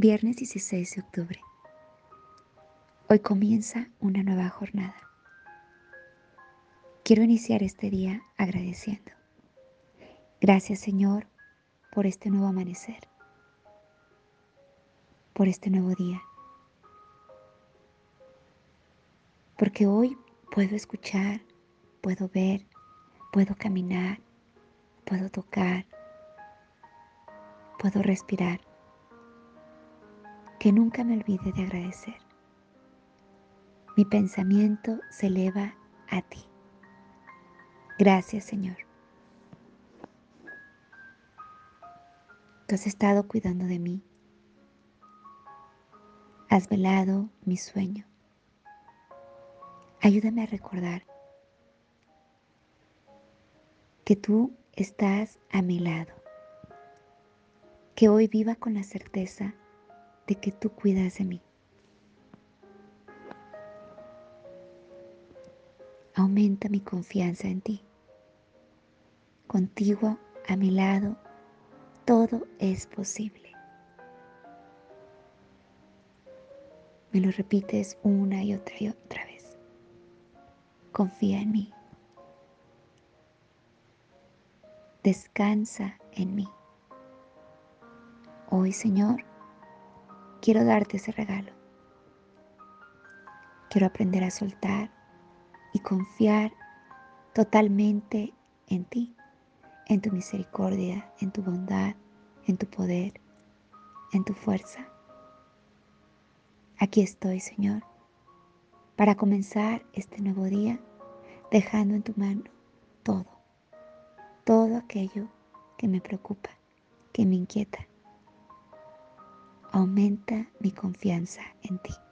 Viernes 16 de octubre. Hoy comienza una nueva jornada. Quiero iniciar este día agradeciendo. Gracias Señor por este nuevo amanecer, por este nuevo día, porque hoy puedo escuchar, puedo ver, puedo caminar, puedo tocar, puedo respirar que nunca me olvide de agradecer. Mi pensamiento se eleva a ti. Gracias Señor. Tú has estado cuidando de mí. Has velado mi sueño. Ayúdame a recordar que tú estás a mi lado. Que hoy viva con la certeza de que tú cuidas de mí. Aumenta mi confianza en ti. Contigo a mi lado, todo es posible. Me lo repites una y otra y otra vez. Confía en mí. Descansa en mí. Hoy, Señor, quiero darte ese regalo. Quiero aprender a soltar y confiar totalmente en ti, en tu misericordia, en tu bondad, en tu poder, en tu fuerza. Aquí estoy, Señor, para comenzar este nuevo día dejando en tu mano todo, todo aquello que me preocupa, que me inquieta aumenta mi confianza en ti.